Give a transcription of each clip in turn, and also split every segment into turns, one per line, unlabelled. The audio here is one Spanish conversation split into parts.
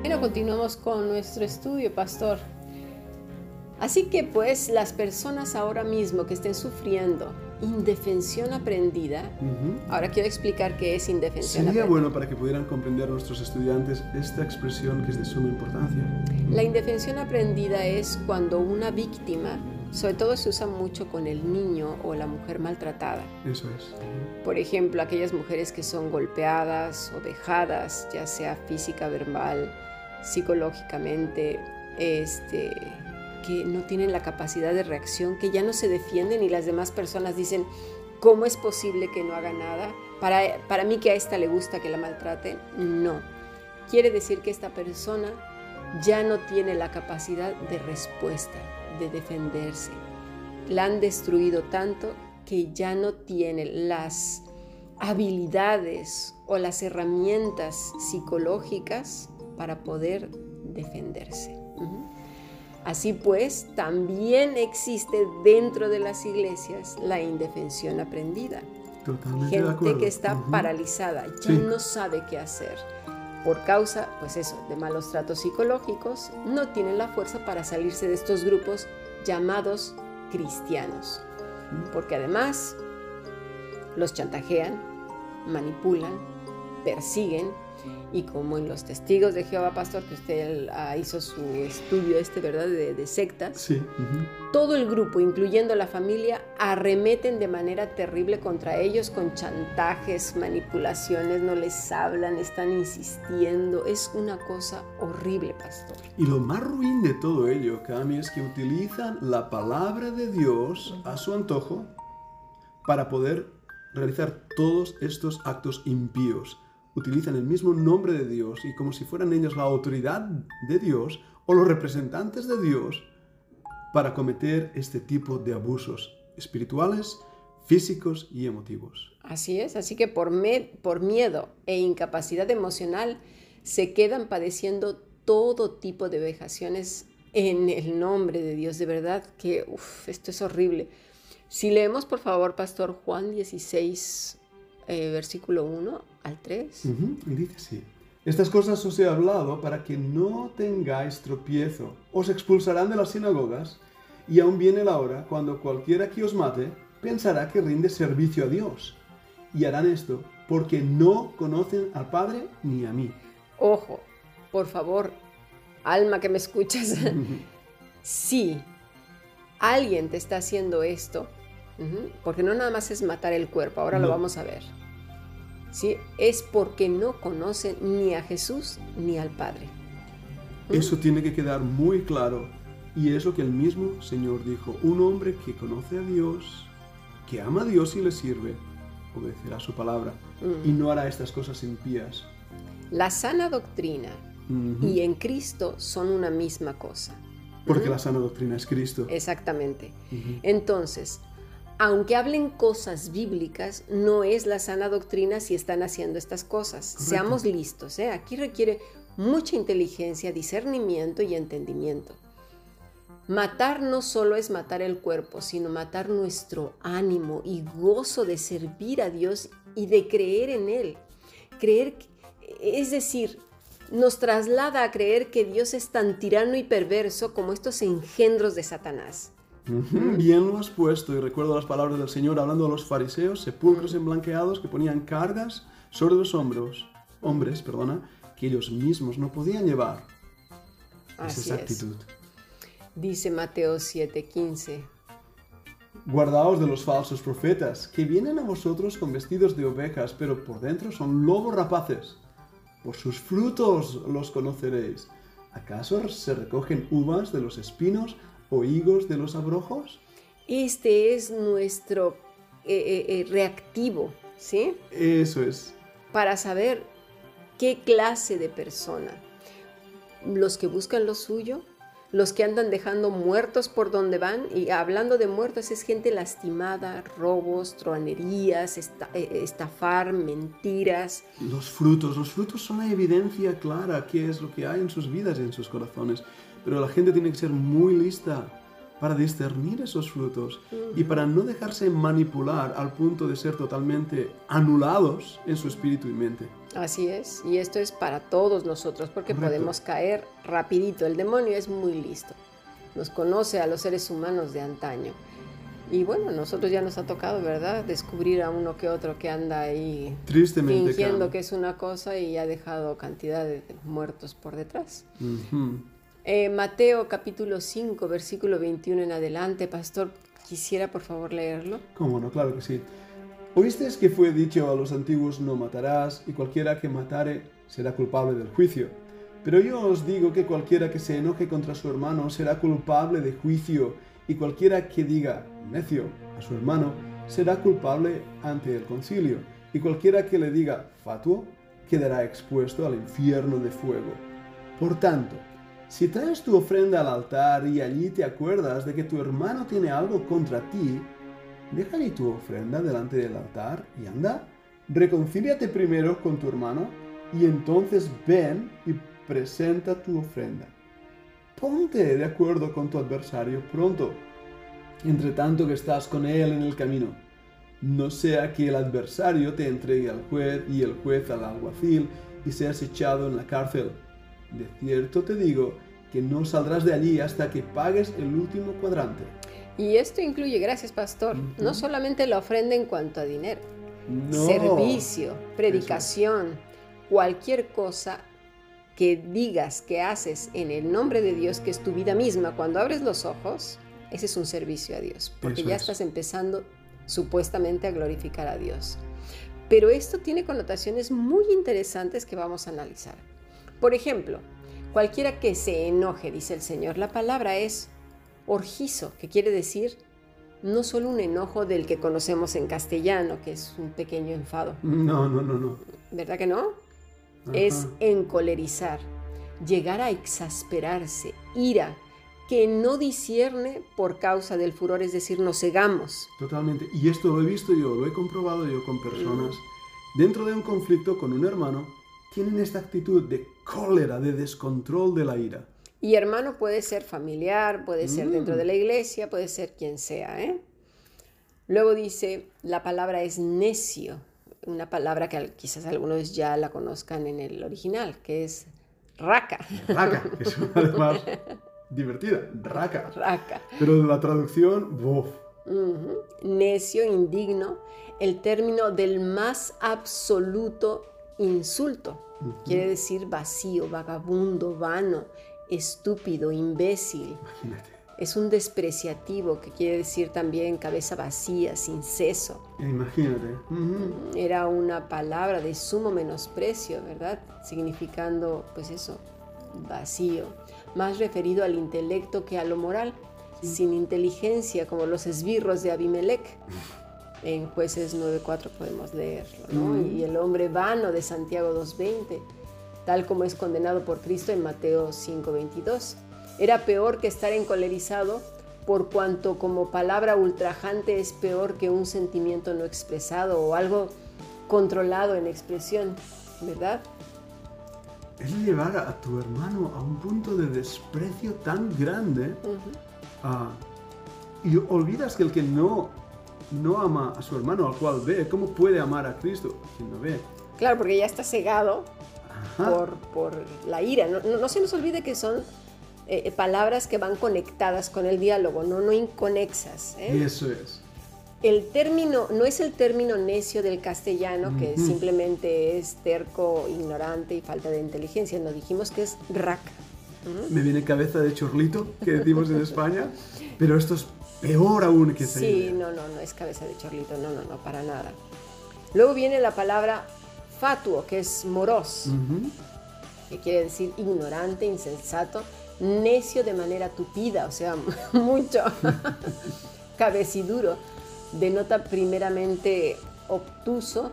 Bueno, continuamos con nuestro estudio, pastor. Así que pues las personas ahora mismo que estén sufriendo indefensión aprendida, ahora quiero explicar qué es indefensión
Sería
aprendida.
bueno para que pudieran comprender nuestros estudiantes esta expresión que es de suma importancia.
La indefensión aprendida es cuando una víctima, sobre todo se usa mucho con el niño o la mujer maltratada.
Eso es.
Por ejemplo, aquellas mujeres que son golpeadas o vejadas, ya sea física, verbal, psicológicamente, este, que no tienen la capacidad de reacción, que ya no se defienden y las demás personas dicen, ¿cómo es posible que no haga nada? Para, para mí que a esta le gusta que la maltraten, no. Quiere decir que esta persona ya no tiene la capacidad de respuesta, de defenderse. La han destruido tanto que ya no tiene las habilidades o las herramientas psicológicas para poder defenderse. Así pues, también existe dentro de las iglesias la indefensión aprendida.
Totalmente de
Gente
acuerdo.
que está paralizada, ya
Sí.
no sabe qué hacer. Por causa, pues eso, de malos tratos psicológicos, no tienen la fuerza para salirse de estos grupos llamados cristianos. Porque además los chantajean, manipulan, persiguen y como en los testigos de Jehová, pastor, que usted ah, hizo su estudio este, ¿verdad?, de, de sectas,
Sí.
todo el grupo, incluyendo la familia, arremeten de manera terrible contra ellos con chantajes, manipulaciones, no les hablan, están insistiendo. Es una cosa horrible, pastor.
Y lo más ruin de todo ello, Cami, es que utilizan la palabra de Dios a su antojo para poder realizar todos estos actos impíos. Utilizan el mismo nombre de Dios y como si fueran ellos la autoridad de Dios o los representantes de Dios para cometer este tipo de abusos espirituales, físicos y emotivos.
Así es, así que por, miedo e incapacidad emocional se quedan padeciendo todo tipo de vejaciones en el nombre de Dios. De verdad que uf, esto es horrible. Si leemos, por favor, Pastor Juan 16, eh, versículo 1 al 3.
Ujú, Y dice así. Estas cosas os he hablado para que no tengáis tropiezo. Os expulsarán de las sinagogas y aún viene la hora cuando cualquiera que os mate pensará que rinde servicio a Dios. Y harán esto porque no conocen al Padre ni a mí.
Ojo, por favor, alma que me escuchas, si alguien te está haciendo esto, porque no nada más es matar el cuerpo, ahora lo
No.
vamos a ver, ¿sí? es porque no conocen ni a Jesús ni al Padre.
Eso tiene que quedar muy claro. Y es lo que el mismo Señor dijo. Un hombre que conoce a Dios, que ama a Dios y le sirve, obedecerá su palabra y no hará estas cosas impías.
La sana doctrina y en Cristo son una misma cosa.
Porque la sana doctrina es Cristo.
Exactamente. Entonces, aunque hablen cosas bíblicas, no es la sana doctrina si están haciendo estas cosas.
Correcto.
Seamos listos, ¿eh? Aquí requiere mucha inteligencia, discernimiento y entendimiento. Matar no solo es matar el cuerpo, sino matar nuestro ánimo y gozo de servir a Dios y de creer en Él. Creer, es decir, nos traslada a creer que Dios es tan tirano y perverso como estos engendros de Satanás.
Ujú, Bien lo has puesto y recuerdo las palabras del Señor hablando a los fariseos, sepulcros emblanqueados que ponían cargas sobre los hombros, hombres, perdona, que ellos mismos no podían llevar.
Así
esa
es.
actitud.
Dice Mateo 7:15.
Guardaos de los falsos profetas, que vienen a vosotros con vestidos de ovejas, pero por dentro son lobos rapaces. Por sus frutos los conoceréis. ¿Acaso se recogen uvas de los espinos o higos de los abrojos?
Este es nuestro eh, eh, eh, reactivo, ¿sí?
Eso es.
Para saber qué clase de persona. Los que buscan lo suyo, los que andan dejando muertos por donde van, y hablando de muertos es gente lastimada, robos, esta- eh, estafar, mentiras.
Los frutos, los frutos son la evidencia clara qué es lo que hay en sus vidas y en sus corazones. Pero la gente tiene que ser muy lista para discernir esos frutos y para no dejarse manipular al punto de ser totalmente anulados en su espíritu y mente.
Así es, y esto es para todos nosotros porque podemos caer rapidito. El demonio es muy listo, nos conoce a los seres humanos de antaño. Y bueno, nosotros ya nos ha tocado, ¿verdad? Descubrir a uno que otro que anda ahí
Tristemente,
fingiendo que es una cosa y ha dejado cantidad de muertos por detrás. Eh, Mateo capítulo 5, versículo 21 en adelante, pastor, quisiera por favor leerlo.
¿Cómo no? Claro que sí. Oísteis que fue dicho a los antiguos no matarás y cualquiera que matare será culpable del juicio. Pero yo os digo que cualquiera que se enoje contra su hermano será culpable de juicio y cualquiera que diga necio a su hermano será culpable ante el concilio y cualquiera que le diga fatuo quedará expuesto al infierno de fuego. Por tanto, si traes tu ofrenda al altar y allí te acuerdas de que tu hermano tiene algo contra ti, déjale tu ofrenda delante del altar y anda, reconcíliate primero con tu hermano y entonces ven y presenta tu ofrenda. Ponte de acuerdo con tu adversario pronto, entre tanto que estás con él en el camino. No sea que el adversario te entregue al juez y el juez al alguacil y seas echado en la cárcel de cierto te digo que no saldrás de allí hasta que pagues el último cuadrante.
Y esto incluye, gracias pastor, no solamente la ofrenda en cuanto a dinero, servicio, predicación, cualquier cosa que digas que haces en el nombre de Dios, que es tu vida misma, cuando abres los ojos, ese es un servicio a Dios, porque ya estás empezando supuestamente a glorificar a Dios. Pero esto tiene connotaciones muy interesantes que vamos a analizar. Por ejemplo, cualquiera que se enoje, dice el Señor, la palabra es orgizo, que quiere decir no solo un enojo del que conocemos en castellano, que es un pequeño enfado.
No, no, no, no.
¿Verdad que no? Es encolerizar, llegar a exasperarse, ira, que no discierne por causa del furor, es decir, nos cegamos.
Totalmente. Y esto lo he visto yo, lo he comprobado yo con personas dentro de un conflicto con un hermano tienen esta actitud de cólera, de descontrol de la ira.
Y hermano puede ser familiar, puede ser dentro de la iglesia, puede ser quien sea. ¿eh? Luego dice, la palabra es necio, una palabra que quizás algunos ya la conozcan en el original, que es raca.
Raca, que es además divertida, raca.
Raca.
Pero la traducción, ¡buf!
Necio, indigno, el término del más absoluto insulto. Quiere decir vacío, vagabundo, vano, estúpido, imbécil. Es un despreciativo que quiere decir también cabeza vacía, sin seso.
Imagínate.
Era una palabra de sumo menosprecio, ¿verdad? Significando, pues eso, vacío. Más referido al intelecto que a lo moral. Sin inteligencia, como los esbirros de Abimelech en jueces 9.4 podemos leerlo, ¿no? Y el hombre vano de Santiago 2.20, tal como es condenado por Cristo en Mateo 5.22. Era peor que estar encolerizado por cuanto como palabra ultrajante es peor que un sentimiento no expresado o algo controlado en expresión, ¿verdad?
Es llevar a tu hermano a un punto de desprecio tan grande ah, y olvidas que el que no no ama a su hermano al cual ve, ¿cómo puede amar a Cristo quien no ve?
Claro, porque ya está cegado por, la ira. No, se nos olvide que son eh, palabras que van conectadas con el diálogo, no, no inconexas.
¿eh? Eso es.
El término, no es el término necio del castellano, que simplemente es terco, ignorante y falta de inteligencia. Nos dijimos que es rac.
Me viene cabeza de chorlito, que decimos en España, pero esto es Peor aún que
Sí, no, no, no es cabeza de chorlito, no, no, no, para nada. Luego viene la palabra fatuo, que es moros, que quiere decir ignorante, insensato, necio de manera tupida, o sea, mucho cabeciduro. Denota primeramente obtuso,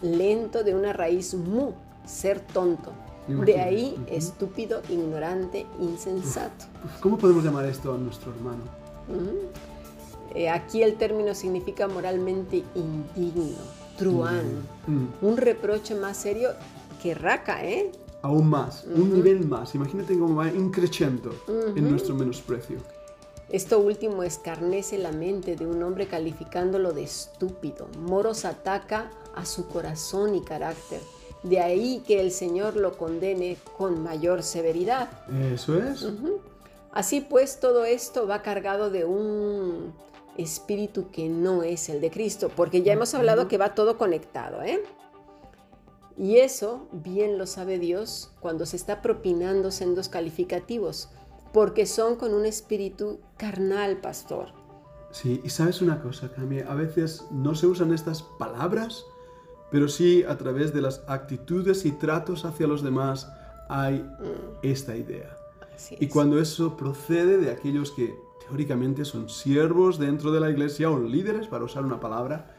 lento, de una raíz mu, ser tonto. De ahí estúpido, ignorante, insensato.
¿Cómo podemos llamar esto a nuestro hermano?
Eh, aquí el término significa moralmente indigno, truán, un reproche más serio que raca, ¿eh?
Aún más, un nivel más. Imagínate cómo va increciendo en nuestro menosprecio.
Esto último escarnece la mente de un hombre calificándolo de estúpido. Moros ataca a su corazón y carácter. De ahí que el Señor lo condene con mayor severidad.
Eso es.
Así pues, todo esto va cargado de un espíritu que no es el de Cristo, porque ya hemos hablado que va todo conectado, ¿eh? Y eso bien lo sabe Dios cuando se está propinando sendos calificativos, porque son con un espíritu carnal, pastor.
Sí, y sabes una cosa, Cami, a veces no se usan estas palabras, pero sí a través de las actitudes y tratos hacia los demás hay mm. esta idea. Y cuando eso procede de aquellos que teóricamente son siervos dentro de la iglesia o líderes, para usar una palabra,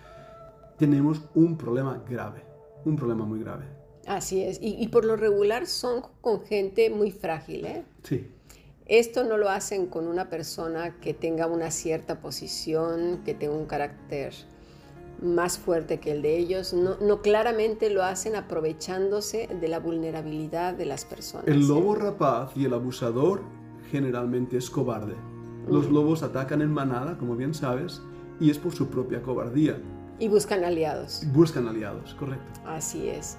tenemos un problema grave un problema muy grave.
Así es, y, por lo regular son con gente muy frágil, ¿eh?
Sí.
Esto no lo hacen con una persona que tenga una cierta posición, que tenga un carácter más fuerte que el de ellos. No, no claramente lo hacen aprovechándose de la vulnerabilidad de las personas.
El lobo rapaz y el abusador generalmente es cobarde. Los lobos atacan en manada, como bien sabes, y es por su propia cobardía.
Y buscan aliados.
Buscan aliados, correcto.
Así es.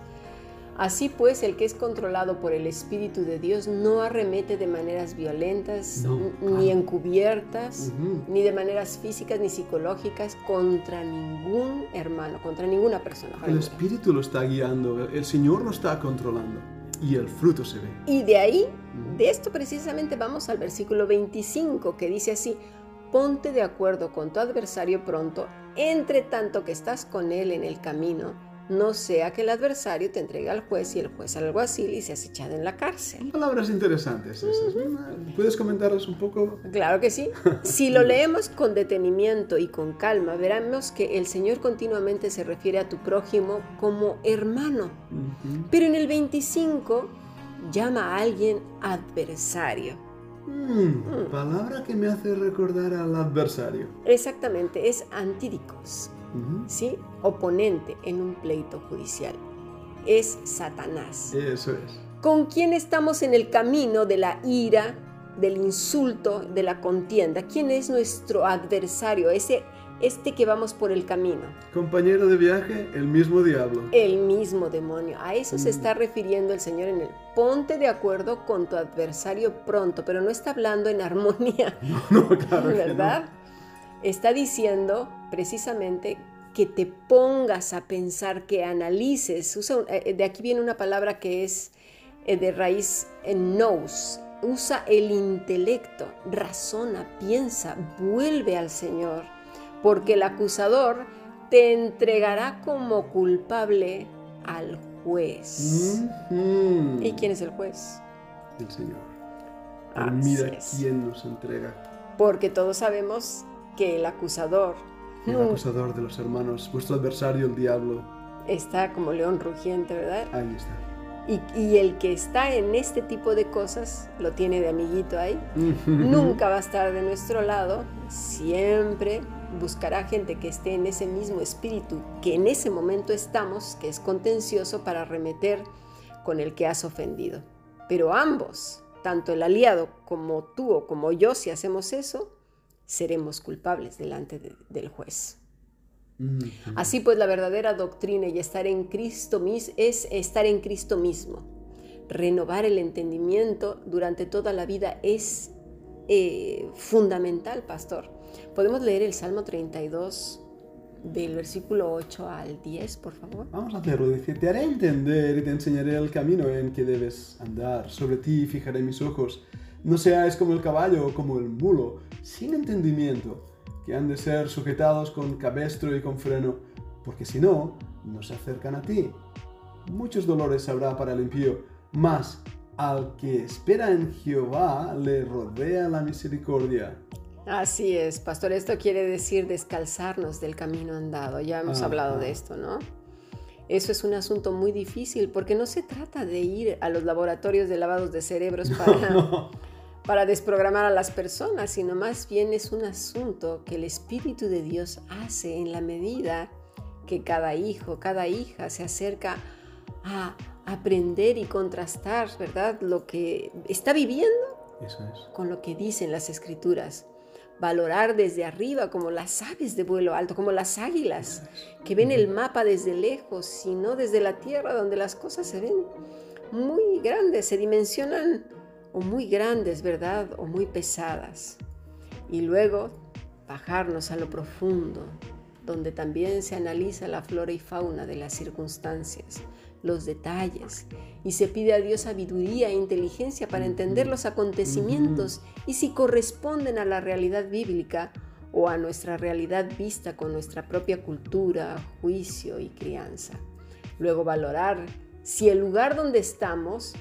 Así pues, el que es controlado por el Espíritu de Dios no arremete de maneras violentas, ni encubiertas, ni de maneras físicas ni psicológicas contra ningún hermano, contra ninguna persona.
El Espíritu lo está guiando, el Señor lo está controlando y el fruto se ve.
Y de ahí, de esto precisamente vamos al versículo 25 que dice así, ponte de acuerdo con tu adversario pronto, entre tanto que estás con él en el camino, no sea que el adversario te entregue al juez y el juez al alguacil y seas echado en la cárcel.
Palabras interesantes esas. ¿Puedes comentarlas un poco?
Claro que sí. Si lo leemos con detenimiento y con calma, veremos que el Señor continuamente se refiere a tu prójimo como hermano. Pero en el 25 llama a alguien adversario.
Mm, palabra que me hace recordar al adversario.
Exactamente, es antídicos, ¿sí? Oponente en un pleito judicial. Es Satanás.
Eso es.
¿Con quién estamos en el camino de la ira, del insulto, de la contienda? ¿Quién es nuestro adversario? Ese este que vamos por el camino.
Compañero de viaje, el mismo diablo.
El mismo demonio. A eso se está refiriendo el Señor en el ponte de acuerdo con tu adversario pronto, pero no está hablando en armonía.
No, claro.
¿Verdad? Está diciendo precisamente que te pongas a pensar, que analices. Eh, de aquí viene una palabra que es eh, de raíz en nous. Usa el intelecto, razona, piensa, vuelve al Señor porque el acusador te entregará como culpable al juez. ¿Y quién es el juez?
El Señor. mira quién nos entrega.
Porque todos sabemos que el acusador...
El acusador de los hermanos, vuestro adversario, el diablo.
Está como león rugiente, ¿verdad?
Ahí está.
Y, el que está en este tipo de cosas, lo tiene de amiguito ahí, nunca va a estar de nuestro lado, siempre buscará gente que esté en ese mismo espíritu que en ese momento estamos, que es contencioso para remeter con el que has ofendido. Pero ambos, tanto el aliado como tú o como yo, si hacemos eso, seremos culpables delante del juez. Así pues, la verdadera doctrina y estar en Cristo es estar en Cristo mismo. Renovar el entendimiento durante toda la vida es eh, fundamental, pastor. Podemos leer el Salmo 32 del versículo 8 al 10, por favor.
Vamos a hacerlo. Dice, te haré entender y te enseñaré el camino en que debes andar. Sobre ti fijaré mis ojos. No seas como el caballo o como el mulo, sin entendimiento, que han de ser sujetados con cabestro y con freno, porque si no, no se acercan a ti. Muchos dolores habrá para el impío, mas al que espera en Jehová le rodea la misericordia.
Así es, pastor. Esto quiere decir descalzarnos del camino andado. Ya hemos hablado de esto, ¿no? Eso es un asunto muy difícil porque no se trata de ir a los laboratorios de lavados de cerebros para, para desprogramar a las personas, sino más bien es un asunto que el Espíritu de Dios hace en la medida que cada hijo, cada hija se acerca a aprender y contrastar, ¿verdad? Lo que está viviendo con lo que dicen las escrituras. Valorar desde arriba como las aves de vuelo alto, como las águilas, que ven el mapa desde lejos y no desde la tierra donde las cosas se ven muy grandes, se dimensionan o muy grandes, ¿verdad? O muy pesadas. Y luego bajarnos a lo profundo, donde también se analiza la flora y fauna de las circunstancias, los detalles, y se pide a Dios sabiduría e inteligencia para entender los acontecimientos y si corresponden a la realidad bíblica o a nuestra realidad vista con nuestra propia cultura, juicio y crianza. Luego valorar si el lugar donde estamos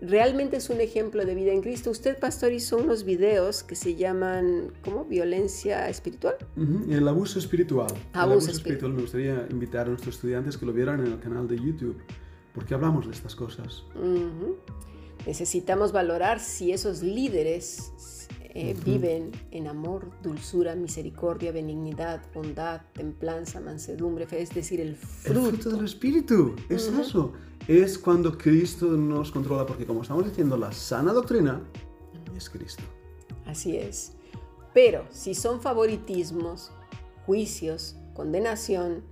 realmente es un ejemplo de vida en Cristo. Usted, pastor, hizo unos videos que se llaman, ¿cómo? Violencia espiritual.
El abuso espiritual.
Abuso,
el abuso espiritual. Me gustaría invitar a nuestros estudiantes que lo vieran en el canal de YouTube, porque hablamos de estas cosas.
Necesitamos valorar si esos líderes eh, viven en amor, dulzura, misericordia, benignidad, bondad, templanza, mansedumbre, es decir, el fruto.
El fruto del Espíritu, es eso es cuando Cristo nos controla, porque como estamos diciendo, la sana doctrina es Cristo.
Así es. Pero si son favoritismos, juicios, condenación,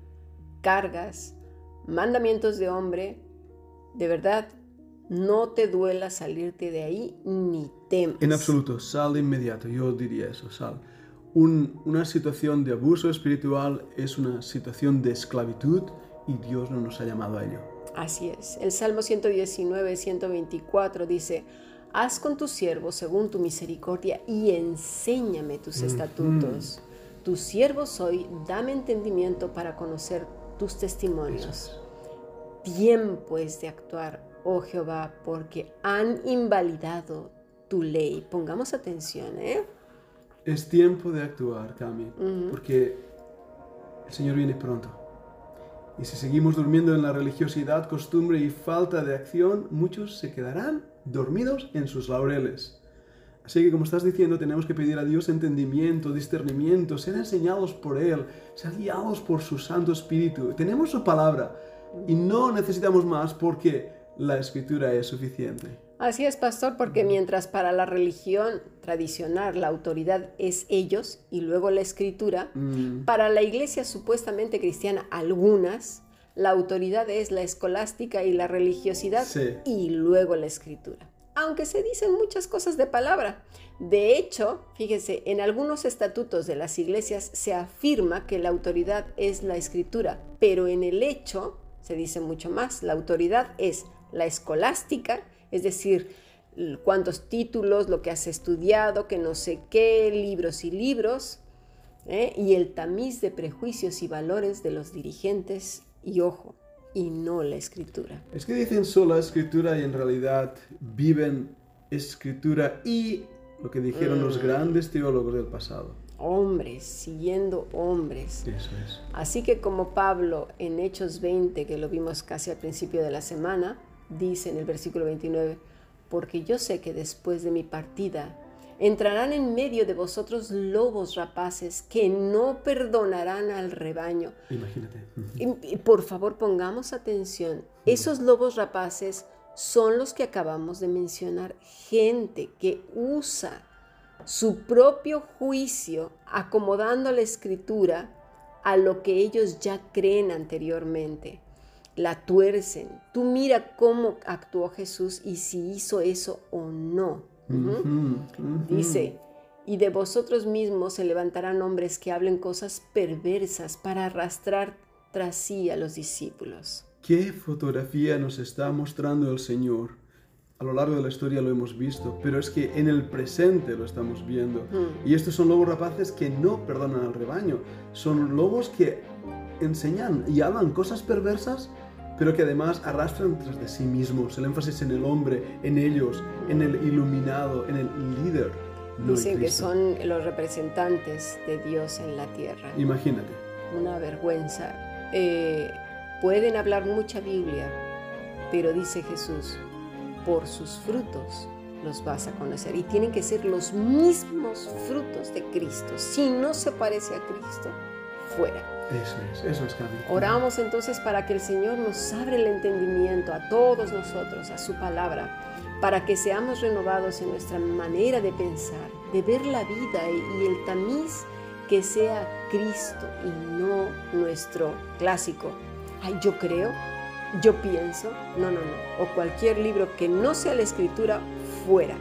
cargas, mandamientos de hombre, de verdad, no te duela salirte de ahí ni temas.
En absoluto, sal de inmediato, yo diría eso, sal. una situación de abuso espiritual es una situación de esclavitud y Dios no nos ha llamado a ello.
Así es. El Salmo 119, 124 dice, haz con tu siervo según tu misericordia y enséñame tus estatutos. Tu siervo soy, dame entendimiento para conocer tus testimonios. Tiempo es de actuar, oh Jehová, porque han invalidado tu ley. Pongamos atención, ¿eh?
Es tiempo de actuar, Cami, porque el Señor viene pronto. Y si seguimos durmiendo en la religiosidad, costumbre y falta de acción, muchos se quedarán dormidos en sus laureles. Así que como estás diciendo, tenemos que pedir a Dios entendimiento, discernimiento, ser enseñados por Él, ser guiados por su Santo Espíritu. Tenemos su palabra y no necesitamos más porque la escritura es suficiente.
Así es, pastor, porque mientras para la religión tradicional la autoridad es ellos y luego la escritura, mm. para la iglesia supuestamente cristiana algunas, la autoridad es la escolástica y la religiosidad y luego la escritura. Aunque se dicen muchas cosas de palabra. De hecho, fíjese, en algunos estatutos de las iglesias se afirma que la autoridad es la escritura, pero en el hecho se dice mucho más. La autoridad es la escolástica, es decir, cuántos títulos, lo que has estudiado, que no sé qué, libros y libros, ¿eh? y el tamiz de prejuicios y valores de los dirigentes, y ojo, y no la escritura.
Es que dicen solo escritura y en realidad viven escritura y lo que dijeron los mm. grandes teólogos del pasado.
Hombres, siguiendo hombres.
Eso es.
Así que como Pablo en Hechos 20, que lo vimos casi al principio de la semana, dice en el versículo 29, porque yo sé que después de mi partida entrarán en medio de vosotros lobos rapaces que no perdonarán al rebaño.
Imagínate.
Y, por favor pongamos atención, esos lobos rapaces son los que acabamos de mencionar, gente que usa su propio juicio acomodando la escritura a lo que ellos ya creen anteriormente la tuercen. Tú mira cómo actuó Jesús y si hizo eso o no. Dice, y de vosotros mismos se levantarán hombres que hablen cosas perversas para arrastrar tras sí a los discípulos.
¿Qué fotografía nos está mostrando el Señor? A lo largo de la historia lo hemos visto, pero es que en el presente lo estamos viendo. Y estos son lobos rapaces que no perdonan al rebaño. Son lobos que enseñan y hablan cosas perversas pero que además arrastran tras de sí mismos el énfasis en el hombre, en ellos, en el iluminado, en el líder.
Dicen que son los representantes de Dios en la tierra.
Imagínate.
Una vergüenza. Eh, pueden hablar mucha Biblia, pero dice Jesús, por sus frutos los vas a conocer. Y tienen que ser los mismos frutos de Cristo. Si no se parece a Cristo, fuera.
Eso es, eso es.
Oramos entonces para que el Señor nos abra el entendimiento a todos nosotros, a su palabra, para que seamos renovados en nuestra manera de pensar, de ver la vida y el tamiz que sea Cristo y no nuestro clásico. Ay, yo creo, yo pienso, no, no, no. O cualquier libro que no sea la escritura, fuera.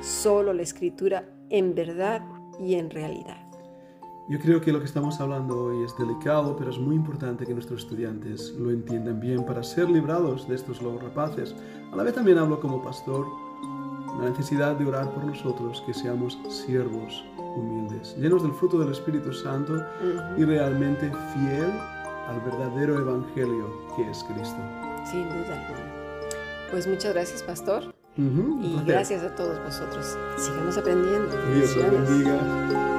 Solo la escritura en verdad y en realidad.
Yo creo que lo que estamos hablando hoy es delicado, pero es muy importante que nuestros estudiantes lo entiendan bien para ser librados de estos lobos rapaces. A la vez también hablo como pastor, la necesidad de orar por nosotros, que seamos siervos humildes, llenos del fruto del Espíritu Santo y realmente fiel al verdadero evangelio que es Cristo.
Sin duda alguna. Pues muchas gracias, pastor. y gracias a todos vosotros. Sigamos aprendiendo.
Dios bendiga.